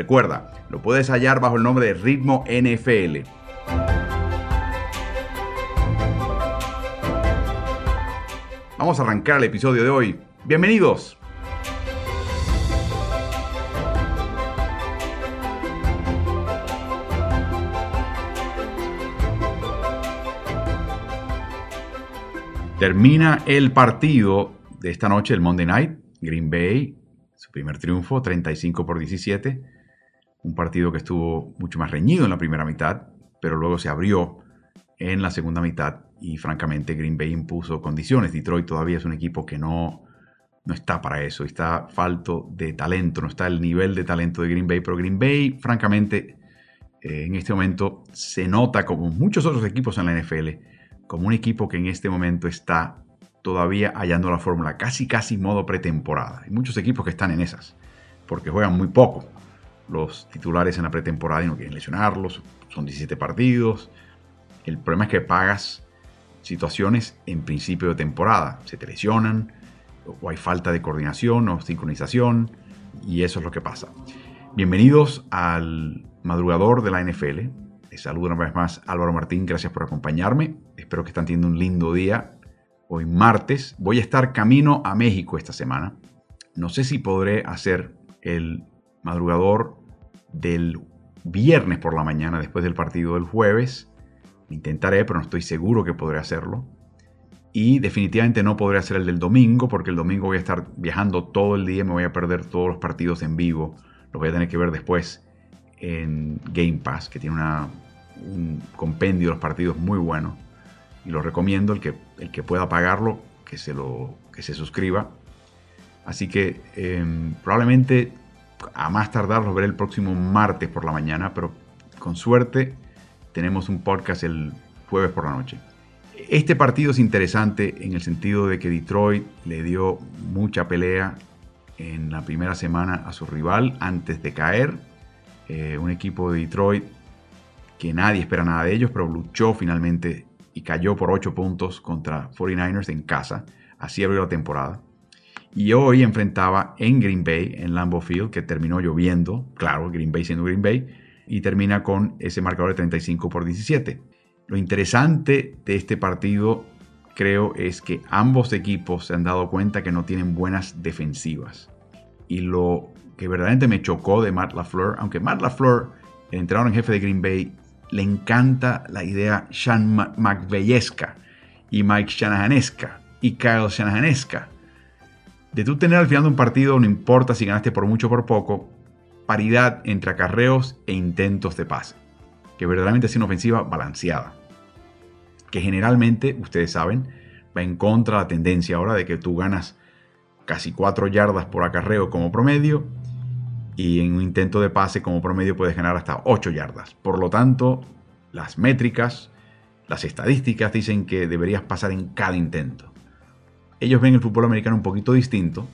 Recuerda, lo puedes hallar bajo el nombre de Ritmo NFL. Vamos a arrancar el episodio de hoy. Bienvenidos. Termina el partido de esta noche, el Monday Night. Green Bay, su primer triunfo, 35 por 17 un partido que estuvo mucho más reñido en la primera mitad, pero luego se abrió en la segunda mitad y francamente Green Bay impuso condiciones. Detroit todavía es un equipo que no, no está para eso, está falto de talento, no está el nivel de talento de Green Bay, pero Green Bay francamente eh, en este momento se nota como muchos otros equipos en la NFL, como un equipo que en este momento está todavía hallando la fórmula, casi casi modo pretemporada. Hay muchos equipos que están en esas, porque juegan muy poco los titulares en la pretemporada y no quieren lesionarlos. Son 17 partidos. El problema es que pagas situaciones en principio de temporada. Se te lesionan o hay falta de coordinación o sincronización y eso es lo que pasa. Bienvenidos al madrugador de la NFL. Les saludo una vez más Álvaro Martín. Gracias por acompañarme. Espero que estén teniendo un lindo día. Hoy martes voy a estar camino a México esta semana. No sé si podré hacer el madrugador del viernes por la mañana después del partido del jueves. Intentaré, pero no estoy seguro que podré hacerlo. Y definitivamente no podré hacer el del domingo, porque el domingo voy a estar viajando todo el día, me voy a perder todos los partidos en vivo. Los voy a tener que ver después en Game Pass, que tiene un compendio de los partidos muy bueno. Y lo recomiendo, el que, el que pueda pagarlo, que se, lo, que se suscriba. Así que em, probablemente a más tardar los veré el próximo martes por la mañana, pero con suerte tenemos un podcast el jueves por la noche. Este partido es interesante en el sentido de que Detroit le dio mucha pelea en la primera semana a su rival antes de caer. Eh, un equipo de Detroit que nadie espera nada de ellos, pero luchó finalmente y cayó por 8 puntos contra 49ers en casa. Así abrió la temporada. Y hoy enfrentaba en Green Bay, en Lambeau Field, que terminó lloviendo, claro, Green Bay siendo Green Bay, y termina con ese marcador de 35 por 17. Lo interesante de este partido, creo, es que ambos equipos se han dado cuenta que no tienen buenas defensivas. Y lo que verdaderamente me chocó de Matt LaFleur, aunque Matt LaFleur, el entrenador en jefe de Green Bay, le encanta la idea Sean McVeyesca y Mike Shanahanesca y Kyle Shanahanesca de tú tener al final de un partido, no importa si ganaste por mucho o por poco, paridad entre acarreos e intentos de pase, que verdaderamente es una ofensiva balanceada, que generalmente, ustedes saben, va en contra de la tendencia ahora de que tú ganas casi 4 yardas por acarreo como promedio y en un intento de pase como promedio puedes ganar hasta 8 yardas. Por lo tanto, las métricas, las estadísticas dicen que deberías pasar en cada intento ellos ven el fútbol americano un poquito distinto,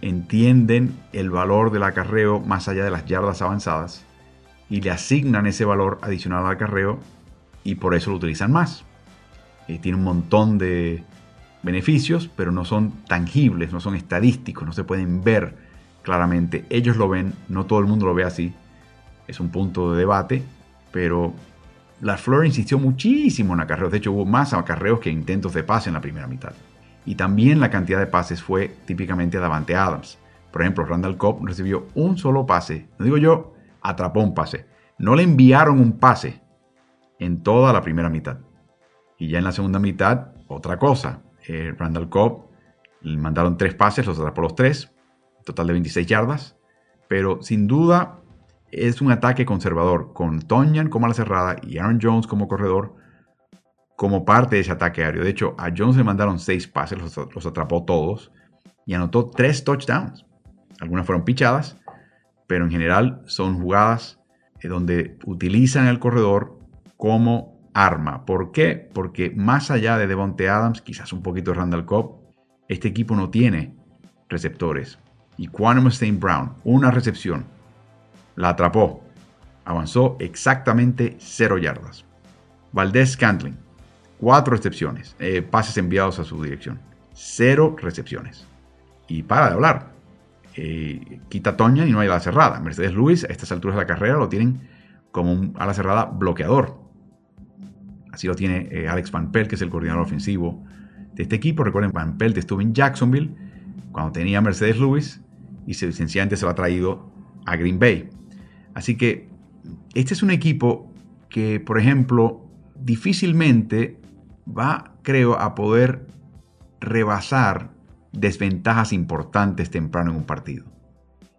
entienden el valor del acarreo más allá de las yardas avanzadas y le asignan ese valor adicional al acarreo y por eso lo utilizan más. Eh, tiene un montón de beneficios, pero no son tangibles, no son estadísticos, no se pueden ver claramente. Ellos lo ven, no todo el mundo lo ve así. Es un punto de debate, pero la Flor insistió muchísimo en acarreos. De hecho, hubo más acarreos que intentos de pase en la primera mitad y también la cantidad de pases fue típicamente Davante Adams. Por ejemplo, Randall Cobb recibió un solo pase, no digo yo, atrapó un pase. No le enviaron un pase en toda la primera mitad. Y ya en la segunda mitad, otra cosa. Eh, Randall Cobb le mandaron tres pases, los atrapó los tres, total de 26 yardas. Pero sin duda es un ataque conservador, con Tonyan como a la cerrada y Aaron Jones como corredor como parte de ese ataque aéreo. De hecho, a Jones le mandaron seis pases, los, atrapó todos y anotó tres touchdowns. Algunas fueron pichadas, pero en general son jugadas eh, donde utilizan el corredor como arma. ¿Por qué? Porque más allá de Devonte Adams, quizás un poquito Randall Cobb, este equipo no tiene receptores. Y Quantum Stein Brown, una recepción, la atrapó. Avanzó exactamente 0 yardas. Valdez Scantling, 4 recepciones, eh, pases enviados a su dirección. 0 recepciones. Y para de hablar. Eh, quita Toña y no hay ala cerrada. Mercedes Luis, a estas alturas de la carrera, lo tienen como un ala cerrada bloqueador. Así lo tiene eh, Alex Van Pelt, que es el coordinador ofensivo de este equipo. Recuerden, Van Pelt estuvo en Jacksonville cuando tenía Mercedes Lewis y se, sencillamente se lo ha traído a Green Bay. Así que este es un equipo que, por ejemplo, difícilmente va, creo, a poder rebasar desventajas importantes temprano en un partido.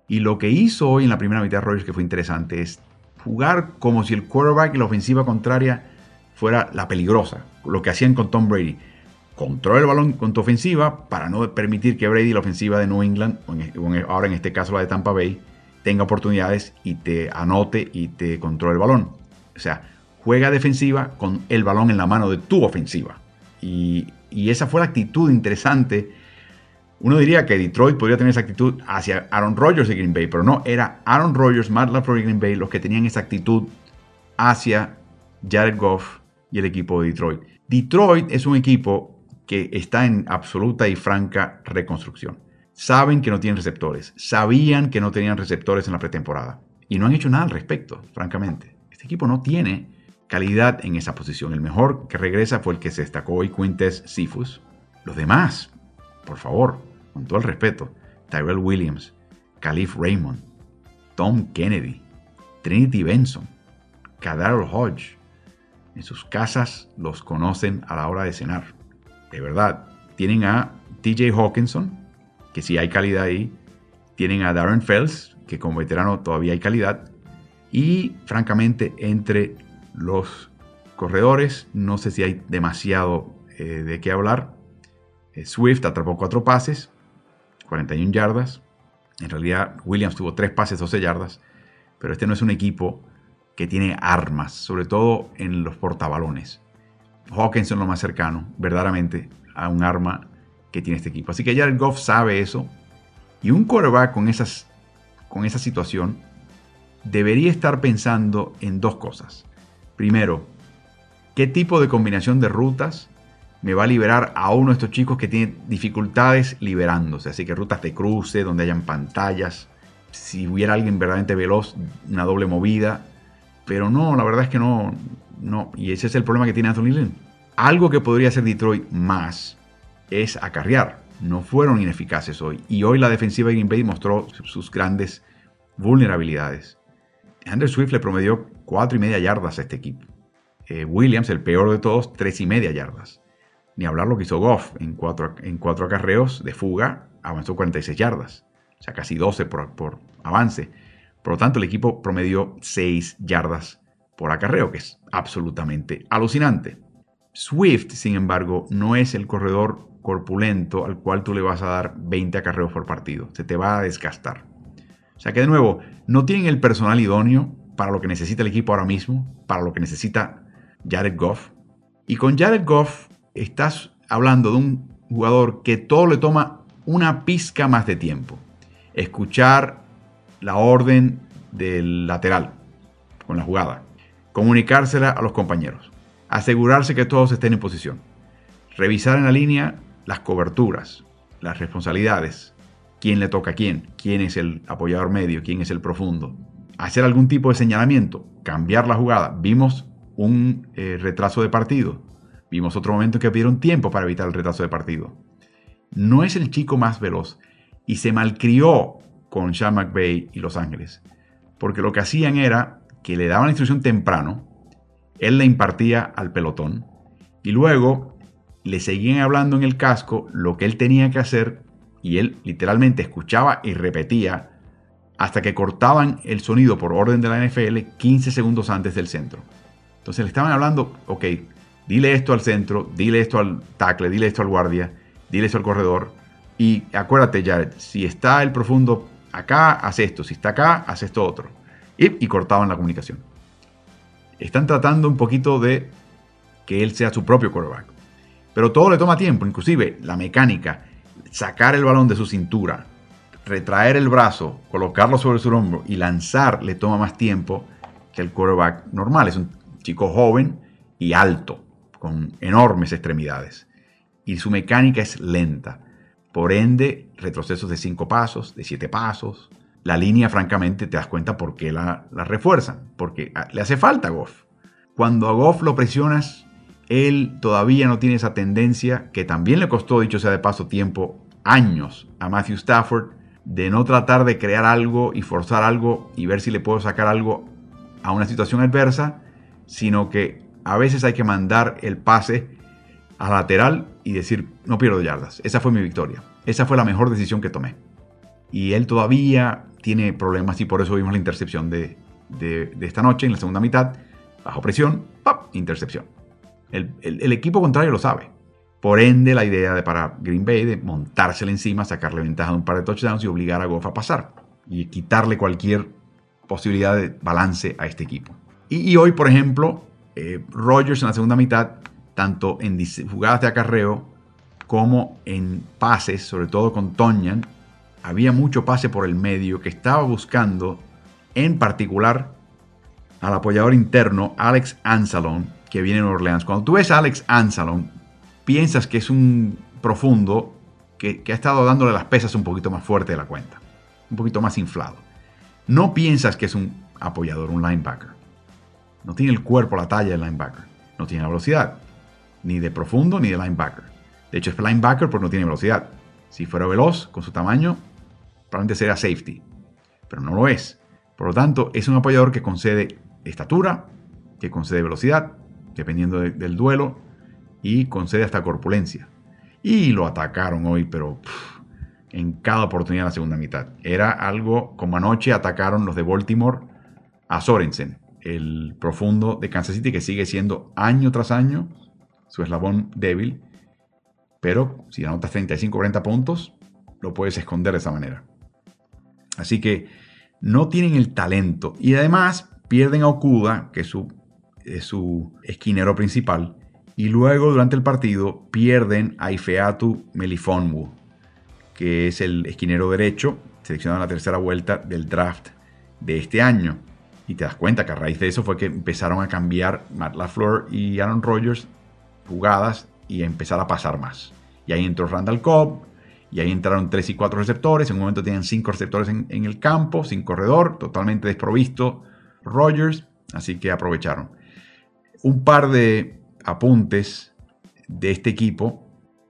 Y lo que hizo hoy en la primera mitad de Rogers que fue interesante es jugar como si el quarterback y la ofensiva contraria fuera la peligrosa, lo que hacían con Tom Brady. Controla el balón con tu ofensiva para no permitir que Brady, la ofensiva de New England, o ahora en este caso la de Tampa Bay, tenga oportunidades y te anote y te controle el balón. O sea, juega defensiva con el balón en la mano de tu ofensiva. Y, y esa fue la actitud interesante uno diría que Detroit podría tener esa actitud hacia Aaron Rodgers de Green Bay, pero no, era Aaron Rodgers, Matt LaFleur y Green Bay los que tenían esa actitud hacia Jared Goff y el equipo de Detroit. Detroit es un equipo que está en absoluta y franca reconstrucción. Saben que no tienen receptores, sabían que no tenían receptores en la pretemporada y no han hecho nada al respecto, francamente. Este equipo no tiene calidad en esa posición. El mejor que regresa fue el que se destacó hoy, Quintes Sifus. Los demás, por favor, con todo el respeto, Tyrell Williams, Caliph Raymond, Tom Kennedy, Trinity Benson, Kadarl Hodge. En sus casas los conocen a la hora de cenar. De verdad, tienen a TJ Hawkinson, que sí hay calidad ahí. Tienen a Darren Fells, que como veterano todavía hay calidad. Y francamente, entre los corredores, no sé si hay demasiado eh, de qué hablar. Eh, Swift atrapó cuatro pases, 41 yardas. En realidad, Williams tuvo 3 pases, 12 yardas. Pero este no es un equipo que tiene armas, sobre todo en los portabalones. Hawkinson lo más cercano, verdaderamente, a un arma que tiene este equipo. Así que Jared Goff sabe eso. Y un quarterback con, esas, con esa situación debería estar pensando en dos cosas. Primero, ¿qué tipo de combinación de rutas me va a liberar a uno de estos chicos que tiene dificultades liberándose. Así que rutas de cruce, donde hayan pantallas. Si hubiera alguien verdaderamente veloz, una doble movida. Pero no, la verdad es que no. no. Y ese es el problema que tiene Anthony Lynn. Algo que podría hacer Detroit más es acarrear. No fueron ineficaces hoy. Y hoy la defensiva de Green Bay mostró sus grandes vulnerabilidades. Andrew Swift le promedió cuatro y media yardas a este equipo. Eh, Williams, el peor de todos, tres y media yardas. Ni hablar lo que hizo Goff en cuatro, en cuatro acarreos de fuga, avanzó 46 yardas, o sea, casi 12 por, por avance. Por lo tanto, el equipo promedió 6 yardas por acarreo, que es absolutamente alucinante. Swift, sin embargo, no es el corredor corpulento al cual tú le vas a dar 20 acarreos por partido. Se te va a desgastar. O sea que de nuevo, no tienen el personal idóneo para lo que necesita el equipo ahora mismo, para lo que necesita Jared Goff. Y con Jared Goff estás hablando de un jugador que todo le toma una pizca más de tiempo. Escuchar la orden del lateral con la jugada. Comunicársela a los compañeros. Asegurarse que todos estén en posición. Revisar en la línea las coberturas, las responsabilidades. Quién le toca a quién. Quién es el apoyador medio. Quién es el profundo. Hacer algún tipo de señalamiento. Cambiar la jugada. Vimos un eh, retraso de partido Vimos otro momento que pidieron tiempo para evitar el retraso de partido. No es el chico más veloz y se malcrió con Sean McVay y Los Ángeles, porque lo que hacían era que le daban la instrucción temprano, él le impartía al pelotón y luego le seguían hablando en el casco lo que él tenía que hacer y él literalmente escuchaba y repetía hasta que cortaban el sonido por orden de la NFL 15 segundos antes del centro. Entonces le estaban hablando, ok, Dile esto al centro, dile esto al tackle, dile esto al guardia, dile esto al corredor. Y acuérdate, Jared, si está el profundo acá, haz esto. Si está acá, haz esto otro. y, y cortaban la comunicación. Están tratando un poquito de que él sea su propio quarterback. Pero todo le toma tiempo, inclusive la mecánica, sacar el balón de su cintura, retraer el brazo, colocarlo sobre su hombro y lanzar le toma más tiempo que el quarterback normal. Es un chico joven y alto, con enormes extremidades. Y su mecánica es lenta. Por ende, retrocesos de cinco pasos, de siete pasos. La línea, francamente, te das cuenta por qué la, la refuerzan. Porque ah, le hace falta a Goff. Cuando a Goff lo presionas, él todavía no tiene esa tendencia que también le costó, dicho sea de paso, tiempo, años a Matthew Stafford, de no tratar de crear algo y forzar algo y ver si le puedo sacar algo a una situación adversa, sino que a veces hay que mandar el pase a lateral y decir, no pierdo yardas. Esa fue mi victoria. Esa fue la mejor decisión que tomé. Y él todavía tiene problemas y por eso vimos la intercepción de, esta noche en la segunda mitad. Bajo presión, ¡pap! intercepción. El, el, equipo contrario lo sabe. Por ende, la idea de para Green Bay de montársele encima, sacarle ventaja de un par de touchdowns y obligar a Goff a pasar. Y quitarle cualquier posibilidad de balance a este equipo. Y, hoy, por ejemplo, eh, Rogers en la segunda mitad, tanto en jugadas de acarreo como en pases, sobre todo con Tonyan, había mucho pase por el medio que estaba buscando en particular al apoyador interno Alex Ansalon, que viene en Orleans. Cuando tú ves a Alex Ansalon, piensas que es un profundo que, ha estado dándole las pesas un poquito más fuerte de la cuenta, un poquito más inflado. No piensas que es un apoyador, un linebacker. No tiene el cuerpo, la talla del linebacker. No tiene la velocidad, ni de profundo ni de linebacker. De hecho, es linebacker porque no tiene velocidad. Si fuera veloz, con su tamaño, probablemente sería safety. Pero no lo es. Por lo tanto, es un apoyador que concede estatura, que concede velocidad, dependiendo del duelo, y concede hasta corpulencia. Y lo atacaron hoy, pero en cada oportunidad en la segunda mitad. Era algo como anoche atacaron los de Baltimore a Sorensen, el profundo de Kansas City que sigue siendo año tras año su eslabón débil, pero si anotas 35 40 puntos, lo puedes esconder de esa manera. Así que no tienen el talento y además pierden a Okuda, que su, es su esquinero principal, y luego durante el partido pierden a Ifeatu Melifonwu, que es el esquinero derecho, seleccionado en la tercera vuelta del draft de este año. Y te das cuenta que a raíz de eso fue que empezaron a cambiar Matt LaFleur y Aaron Rodgers jugadas y a empezar a pasar más. Y ahí entró Randall Cobb, y ahí entraron 3 y 4 receptores. En un momento tenían 5 receptores en, en, el campo, sin corredor, totalmente desprovisto Rodgers, así que aprovecharon. Un par de apuntes de este equipo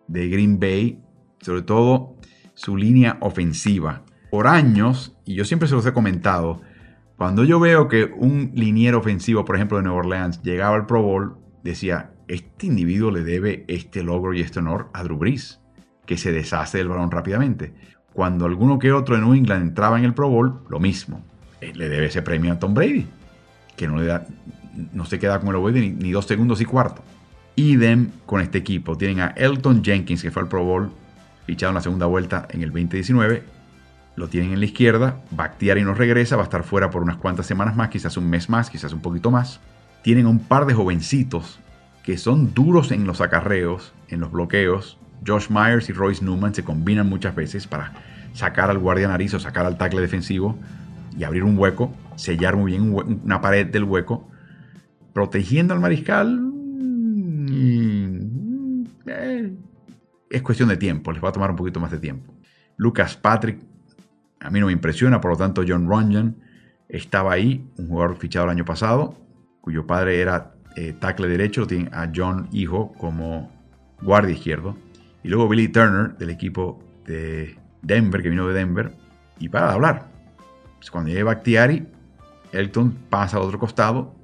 de Green Bay, sobre todo su línea ofensiva. Por años, y yo siempre se los he comentado, cuando yo veo que un liniero ofensivo, por ejemplo, de Nueva Orleans, llegaba al Pro Bowl, decía, este individuo le debe este logro y este honor a Drew Brees, que se deshace del balón rápidamente. Cuando alguno que otro de New England entraba en el Pro Bowl, lo mismo. Le debe ese premio a Tom Brady, que no, le da, no se queda con el ovoide ni, ni dos segundos y cuarto. Idem con este equipo. Tienen a Elton Jenkins, que fue al Pro Bowl fichado en la segunda vuelta en el 2019. Lo tienen en la izquierda. Bactiari no regresa, va a estar fuera por unas cuantas semanas más, quizás un mes más, quizás un poquito más. Tienen un par de jovencitos que son duros en los acarreos, en los bloqueos. Josh Myers y Royce Newman se combinan muchas veces para sacar al guardia nariz o sacar al tackle defensivo y abrir un hueco, sellar muy bien una pared del hueco, protegiendo al mariscal. Mm, eh, es cuestión de tiempo, les va a tomar un poquito más de tiempo. Lucas Patrick, a mí no me impresiona, por lo tanto John Runyon estaba ahí, un jugador fichado el año pasado, cuyo padre era eh, tackle derecho, tiene a John Hijo como guardia izquierdo, y luego Billy Turner del equipo de Denver, que vino de Denver, y para hablar. Pues cuando llegue Bakhtiari, Elton pasa al otro costado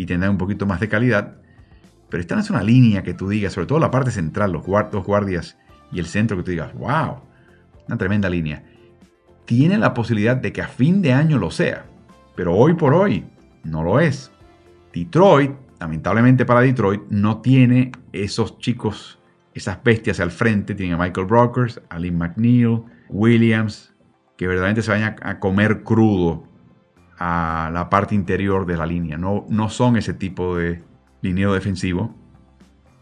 y tendrá un poquito más de calidad pero esta no es una línea que tú digas, sobre todo la parte central, los, guardias y el centro, que tú digas, wow, una tremenda línea. Tiene la posibilidad de que a fin de año lo sea, pero hoy por hoy no lo es. Detroit, lamentablemente para Detroit, no tiene esos chicos, esas bestias al frente. Tiene a Michael Brokers, a Lynn McNeil, Williams, que verdaderamente se vayan a comer crudo a la parte interior de la línea. No, no son ese tipo de lineo defensivo.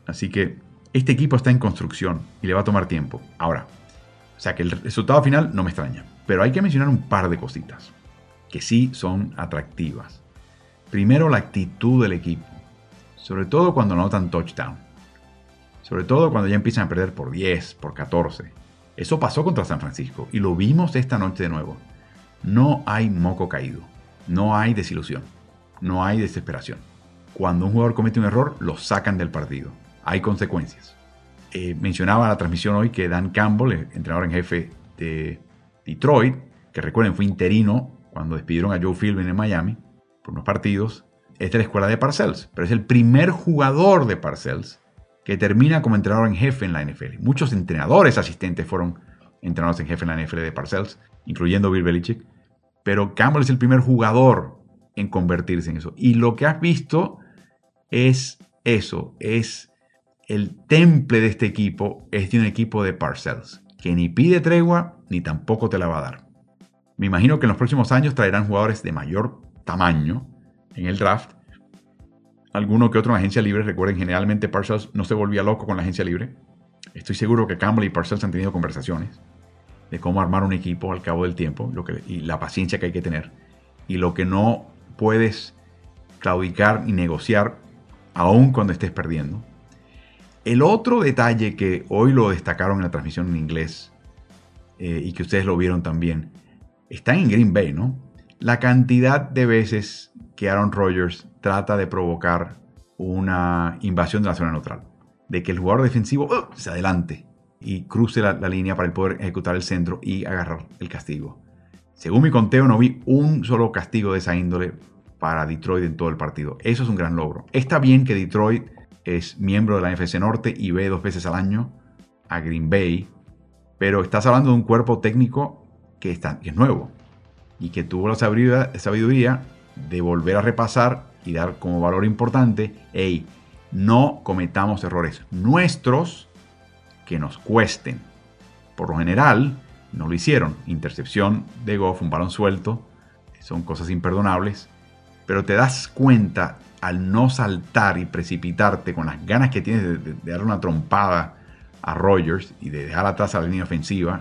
Así que este equipo está en construcción y le va a tomar tiempo. Ahora, o sea que el resultado final no me extraña. Pero hay que mencionar un par de cositas que sí son atractivas. Primero, la actitud del equipo. Sobre todo cuando notan touchdown. Sobre todo cuando ya empiezan a perder por 10, por 14. Eso pasó contra San Francisco y lo vimos esta noche de nuevo. No hay moco caído. No hay desilusión. No hay desesperación. Cuando un jugador comete un error, lo sacan del partido. Hay consecuencias. Eh, mencionaba la transmisión hoy que Dan Campbell, entrenador en jefe de Detroit, que recuerden fue interino cuando despidieron a Joe Philbin en Miami por unos partidos, es de la escuela de Parcells, pero es el primer jugador de Parcells que termina como entrenador en jefe en la NFL. Muchos entrenadores asistentes fueron entrenadores en jefe en la NFL de Parcells, incluyendo Bill Belichick, pero Campbell es el primer jugador en convertirse en eso. Y lo que has visto es eso, es el temple de este equipo, es de un equipo de Parcells, que ni pide tregua ni tampoco te la va a dar. Me imagino que en los próximos años traerán jugadores de mayor tamaño en el draft. Alguno que otro en agencia libre. Recuerden, generalmente Parcells no se volvía loco con la agencia libre. Estoy seguro que Campbell y Parcells han tenido conversaciones de cómo armar un equipo al cabo del tiempo lo y la paciencia que hay que tener. Y lo que no puedes claudicar ni negociar aún cuando estés perdiendo. El otro detalle que hoy lo destacaron en la transmisión en inglés eh, y que ustedes lo vieron también están en Green Bay, ¿no? La cantidad de veces que Aaron Rodgers trata de provocar una invasión de la zona neutral. De que el jugador defensivo ¡uh! se adelante y cruce la, línea para poder ejecutar el centro y agarrar el castigo. Según mi conteo, no vi un solo castigo de esa índole para Detroit en todo el partido. Eso es un gran logro. Está bien que Detroit es miembro de la NFC Norte y ve dos veces al año a Green Bay, pero estás hablando de un cuerpo técnico que, está, es nuevo y que tuvo la sabiduría, de volver a repasar y dar como valor importante, hey, no cometamos errores nuestros que nos cuesten. Por lo general, no lo hicieron. Intercepción de Goff, un balón suelto, son cosas imperdonables. Pero te das cuenta al no saltar y precipitarte con las ganas que tienes de, dar una trompada a Rogers y de dejar atrás a la línea ofensiva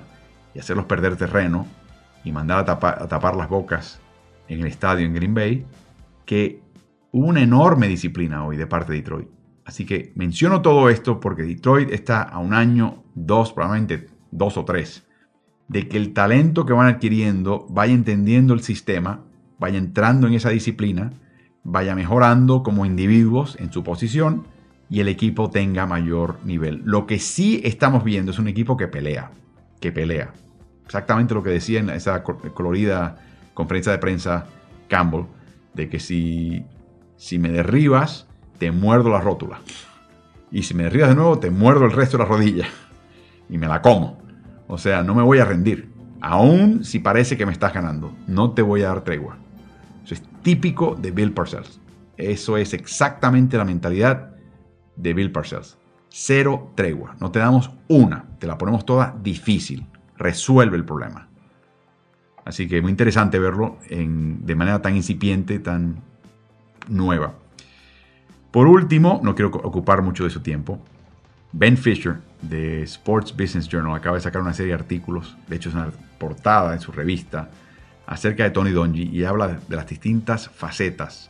y hacerlos perder terreno y mandar a tapar, las bocas en el estadio en Green Bay, que hubo una enorme disciplina hoy de parte de Detroit. Así que menciono todo esto porque Detroit está a un año, dos, probablemente dos o tres, de que el talento que van adquiriendo vaya entendiendo el sistema, vaya entrando en esa disciplina, vaya mejorando como individuos en su posición y el equipo tenga mayor nivel. Lo que sí estamos viendo es un equipo que pelea, que pelea exactamente lo que decía en esa colorida conferencia de prensa Campbell, de que si, si me derribas, te muerdo la rótula. Y si me derribas de nuevo, te muerdo el resto de la rodilla. Y me la como. O sea, no me voy a rendir. Aún si parece que me estás ganando, no te voy a dar tregua. Eso es típico de Bill Parcells. Eso es exactamente la mentalidad de Bill Parcells. Cero tregua. No te damos una, te la ponemos toda difícil resuelve el problema. Así que muy interesante verlo de manera tan incipiente, tan nueva. Por último, no quiero ocupar mucho de su tiempo, Ben Fisher de Sports Business Journal acaba de sacar una serie de artículos, de hecho es una portada en su revista, acerca de Tony Donji y habla de las distintas facetas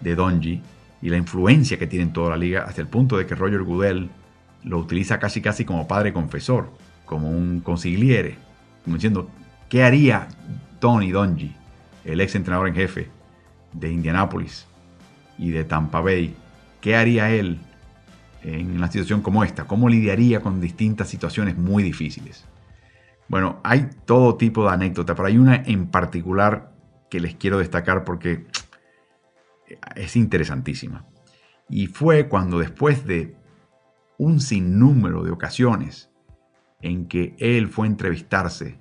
de Donji y la influencia que tiene en toda la liga hasta el punto de que Roger Goodell lo utiliza casi casi como padre confesor como un consigliere, diciendo, ¿qué haría Tony Dungy, el ex entrenador en jefe de Indianapolis y de Tampa Bay? ¿Qué haría él en una situación como esta? ¿Cómo lidiaría con distintas situaciones muy difíciles? Bueno, hay todo tipo de anécdotas, pero hay una en particular que les quiero destacar porque es interesantísima. Y fue cuando después de un sinnúmero de ocasiones en que él fue a entrevistarse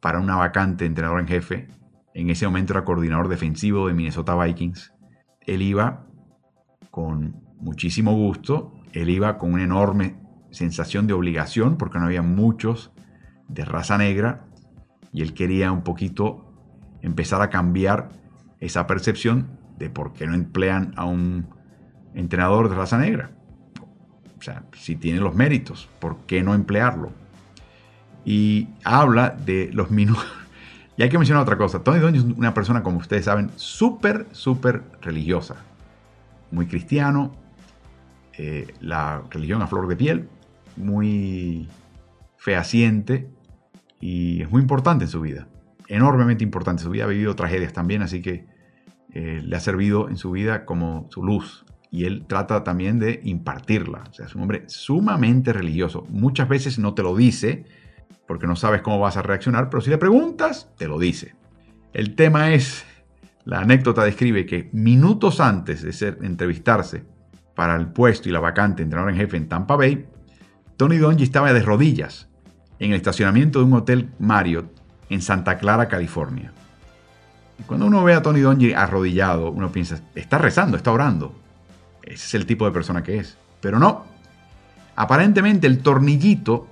para una vacante de entrenador en jefe. En ese momento era coordinador defensivo de Minnesota Vikings. Él iba con muchísimo gusto, él iba con una enorme sensación de obligación porque no había muchos de raza negra y él quería un poquito empezar a cambiar esa percepción de por qué no emplean a un entrenador de raza negra. O sea, si tiene los méritos, ¿por qué no emplearlo? Y habla de los minutos. Y hay que mencionar otra cosa. Tony Dungy es una persona, como ustedes saben, súper, súper religiosa. Muy cristiano. Eh, la religión a flor de piel. Muy fehaciente. Y es muy importante en su vida. Enormemente importante su vida. Ha vivido tragedias también, así que eh, le ha servido en su vida como su luz. Y él trata también de impartirla. O sea, es un hombre sumamente religioso. Muchas veces no te lo dice porque no sabes cómo vas a reaccionar, pero si le preguntas, te lo dice. El tema es, la anécdota describe que minutos antes de ser, entrevistarse para el puesto y la vacante entrenador en jefe en Tampa Bay, Tony Dungy estaba de rodillas en el estacionamiento de un hotel Marriott en Santa Clara, California. Cuando uno ve a Tony Dungy arrodillado, uno piensa, está rezando, está orando. Ese es el tipo de persona que es. Pero no. Aparentemente el tornillito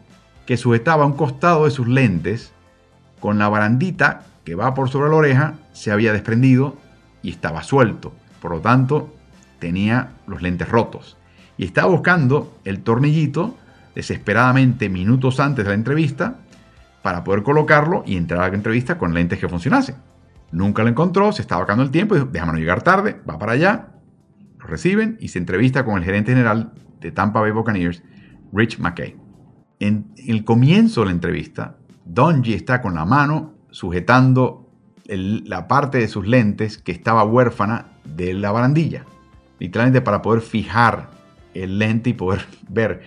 que sujetaba un costado de sus lentes con la barandita que va por sobre la oreja se había desprendido y estaba suelto. Por lo tanto, tenía los lentes rotos. Y estaba buscando el tornillito desesperadamente minutos antes de la entrevista para poder colocarlo y entrar a la entrevista con lentes que funcionasen. Nunca lo encontró, se estaba acabando el tiempo, dijo, déjame llegar tarde, va para allá, lo reciben y se entrevista con el gerente general de Tampa Bay Buccaneers, Rich McKay. En, el comienzo de la entrevista, Donji está con la mano sujetando la parte de sus lentes que estaba huérfana de la barandilla, literalmente para poder fijar el lente y poder ver,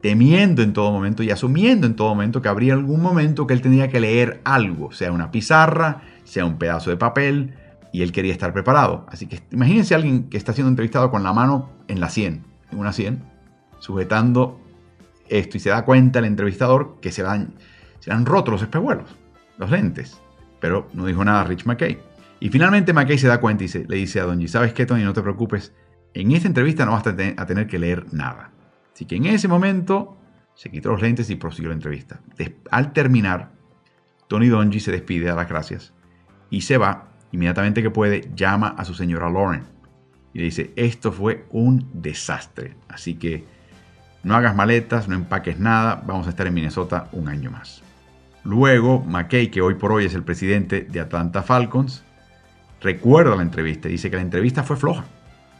temiendo en todo momento y asumiendo en todo momento que habría algún momento que él tenía que leer algo, sea una pizarra, sea un pedazo de papel, y él quería estar preparado. Así que imagínense a alguien que está siendo entrevistado con la mano en la 100, en una 100, sujetando esto y se da cuenta el entrevistador que se, van, se han roto los espejuelos, los lentes. Pero no dijo nada Rich McKay. Y finalmente McKay se da cuenta y le dice a Don G, ¿sabes qué, Tony? No te preocupes. En esta entrevista no vas a, a tener que leer nada. Así que en ese momento se quitó los lentes y prosiguió la entrevista. al terminar, Tony Donji se despide a las gracias y se va Inmediatamente que puede, llama a su señora Lauren y le dice, esto fue un desastre, así que no hagas maletas, no empaques nada, vamos a estar en Minnesota un año más. Luego, McKay, que hoy por hoy es el presidente de Atlanta Falcons, recuerda la entrevista y dice que la entrevista fue floja.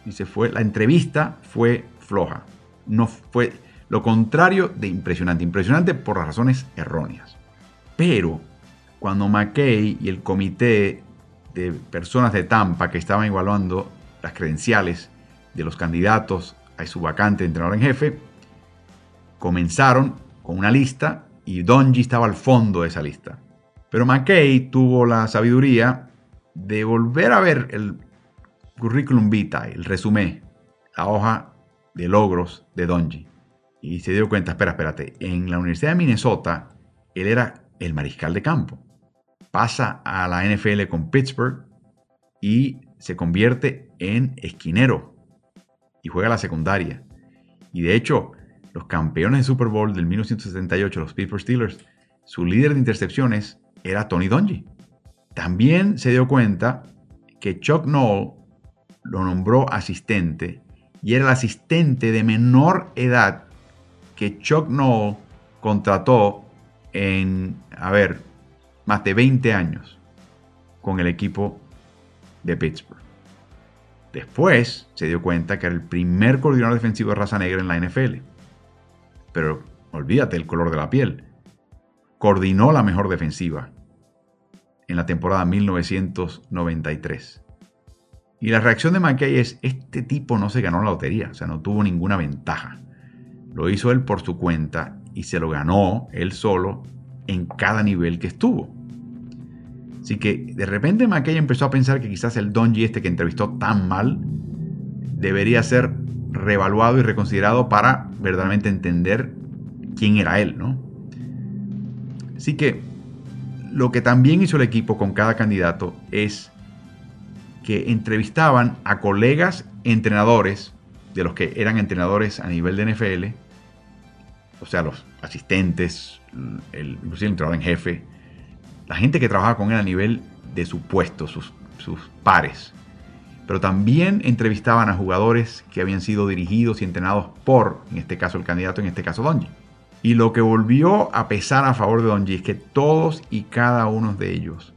Dice, fue, la entrevista fue floja. No fue lo contrario de impresionante. Impresionante por las razones erróneas. Pero cuando McKay y el comité de personas de Tampa que estaban evaluando las credenciales de los candidatos a su vacante de entrenador en jefe, comenzaron con una lista y Donji estaba al fondo de esa lista. Pero McKay tuvo la sabiduría de volver a ver el currículum vitae, el resumen, la hoja de logros de Donji. Y se dio cuenta, espera, espérate, en la Universidad de Minnesota, él era el mariscal de campo pasa a la NFL con Pittsburgh y se convierte en esquinero y juega la secundaria. Y de hecho, los campeones de Super Bowl del 1978, los Pittsburgh Steelers, su líder de intercepciones era Tony Dungy. También se dio cuenta que Chuck Noll lo nombró asistente y era el asistente de menor edad que Chuck Noll contrató en, a ver, más de 20 años con el equipo de Pittsburgh. Después se dio cuenta que era el primer coordinador defensivo de raza negra en la NFL. Pero olvídate el color de la piel. Coordinó la mejor defensiva en la temporada 1993. Y la reacción de McKay es, este tipo no se ganó la lotería, o sea, no tuvo ninguna ventaja. Lo hizo él por su cuenta y se lo ganó él solo en cada nivel que estuvo. Así que de repente McKay empezó a pensar que quizás el Donji este que entrevistó tan mal debería ser reevaluado y reconsiderado para verdaderamente entender quién era él, ¿no? Así que lo que también hizo el equipo con cada candidato es que entrevistaban a colegas entrenadores, de los que eran entrenadores a nivel de NFL, o sea, los asistentes, inclusive el entrenador en jefe, la gente que trabajaba con él a nivel de su puesto, sus, sus pares. Pero también entrevistaban a jugadores que habían sido dirigidos y entrenados por, en este caso el candidato, en este caso Donji. Y lo que volvió a pesar a favor de Donji es que todos y cada uno de ellos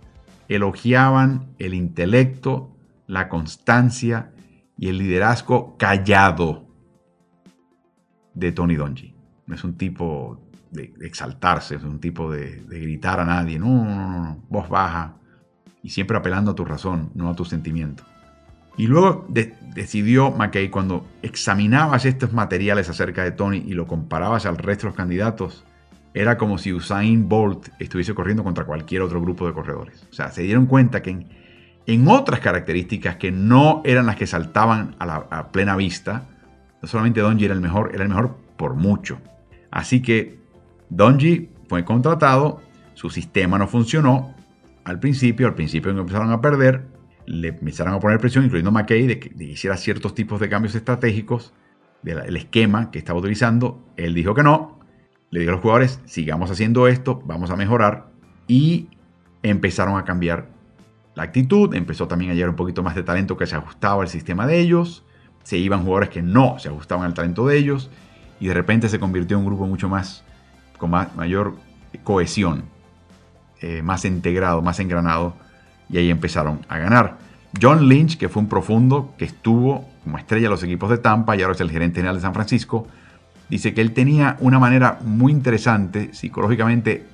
elogiaban el intelecto, la constancia y el liderazgo callado de Tony Donji. No es un tipo de, exaltarse, es un tipo de, gritar a nadie. No, no, no, no, voz baja y siempre apelando a tu razón, no a tu sentimiento. Y luego decidió McKay, cuando examinabas estos materiales acerca de Tony y lo comparabas al resto de los candidatos, era como si Usain Bolt estuviese corriendo contra cualquier otro grupo de corredores. O sea, se dieron cuenta que en, otras características que no eran las que saltaban a la plena vista, no solamente Donji era el mejor, era el mejor por mucho. Así que Donji fue contratado, su sistema no funcionó al principio, al principio empezaron a perder, le empezaron a poner presión, incluyendo McKay, de que, hiciera ciertos tipos de cambios estratégicos del esquema que estaba utilizando. Él dijo que no, le dijo a los jugadores, sigamos haciendo esto, vamos a mejorar, y empezaron a cambiar la actitud, empezó también a llegar un poquito más de talento que se ajustaba al sistema de ellos, se iban jugadores que no se ajustaban al talento de ellos, y de repente se convirtió en un grupo mucho más, con mayor cohesión, eh, más integrado, más engranado, y ahí empezaron a ganar. John Lynch, que fue un profundo, que estuvo como estrella de los equipos de Tampa y ahora es el gerente general de San Francisco, dice que él tenía una manera muy interesante, psicológicamente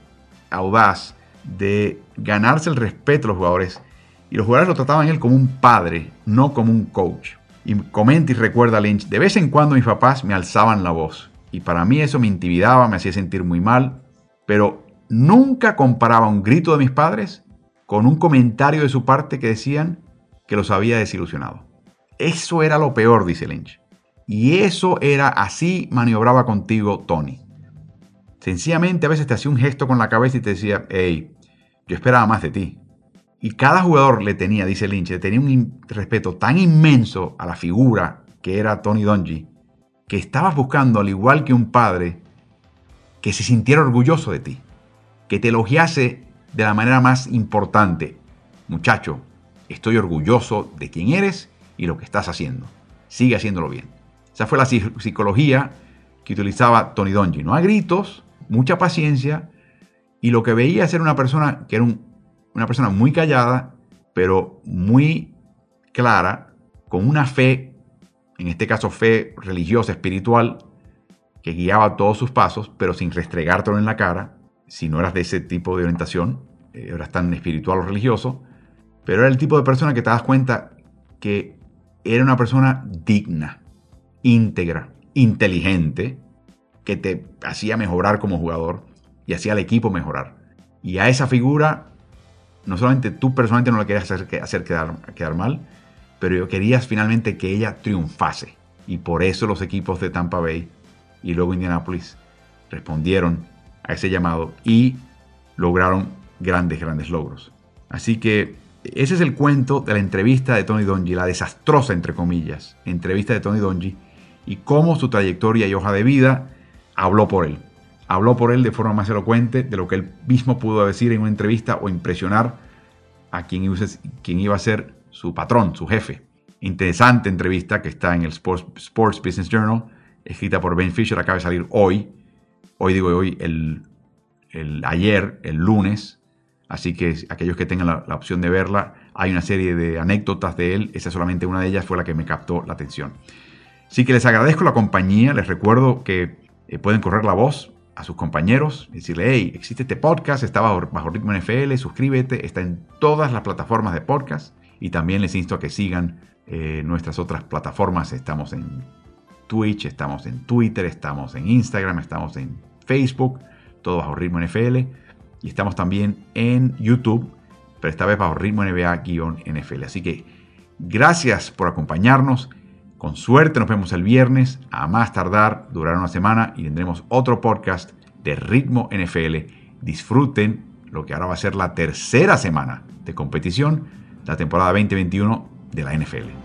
audaz, de ganarse el respeto de los jugadores. Y los jugadores lo trataban él como un padre, no como un coach. Y comenta y recuerda Lynch, de vez en cuando mis papás me alzaban la voz. Y para mí eso me intimidaba, me hacía sentir muy mal. Pero nunca comparaba un grito de mis padres con un comentario de su parte que decían que los había desilusionado. Eso era lo peor, dice Lynch. Y eso era así maniobraba contigo Tony. Sencillamente a veces te hacía un gesto con la cabeza y te decía, hey, yo esperaba más de ti. Y cada jugador le tenía, dice Lynch, tenía un respeto tan inmenso a la figura que era Tony Dungy, que estabas buscando, al igual que un padre, que se sintiera orgulloso de ti, que te elogiase de la manera más importante. Muchacho, estoy orgulloso de quién eres y lo que estás haciendo. Sigue haciéndolo bien. Esa fue la psicología que utilizaba Tony Dungy. No a gritos, mucha paciencia, y lo que veía era una persona que era un una persona muy callada, pero muy clara, con una fe, en este caso fe religiosa, espiritual, que guiaba todos sus pasos, pero sin restregártelo en la cara, si no eras de ese tipo de orientación, eh, eras tan espiritual o religioso, pero era el tipo de persona que te das cuenta que era una persona digna, íntegra, inteligente, que te hacía mejorar como jugador y hacía al equipo mejorar. Y a esa figura no solamente tú personalmente no la querías hacer, hacer quedar, quedar mal, pero querías finalmente que ella triunfase. Y por eso los equipos de Tampa Bay y luego Indianapolis respondieron a ese llamado y lograron grandes, grandes logros. Así que ese es el cuento de la entrevista de Tony Donji, la desastrosa, entre comillas, entrevista de Tony Donji y cómo su trayectoria y hoja de vida habló por él habló por él de forma más elocuente de lo que él mismo pudo decir en una entrevista o impresionar a quien iba a ser su patrón, su jefe. Interesante entrevista que está en el Sports, Business Journal, escrita por Ben Fisher, acaba de salir hoy. Hoy digo hoy, el, ayer, el lunes. Así que aquellos que tengan la, opción de verla, hay una serie de anécdotas de él. Esa solamente una de ellas fue la que me captó la atención. Así que les agradezco la compañía. Les recuerdo que eh, pueden correr la voz a sus compañeros, decirle, hey, existe este podcast, está bajo, Ritmo NFL, suscríbete, está en todas las plataformas de podcast y también les insto a que sigan eh, nuestras otras plataformas, estamos en Twitch, estamos en Twitter, estamos en Instagram, estamos en Facebook, todo bajo Ritmo NFL y estamos también en YouTube, pero esta vez bajo Ritmo NBA-NFL. Así que gracias por acompañarnos. Con suerte nos vemos el viernes, a más tardar, durará una semana y tendremos otro podcast de Ritmo NFL. Disfruten lo que ahora va a ser la tercera semana de competición, la temporada 2021 de la NFL.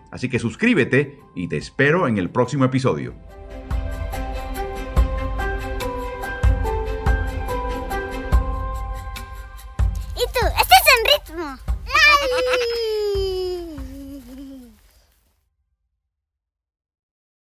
Así que suscríbete y te espero en el próximo episodio. ¿Y tú? ¿Estás en ritmo?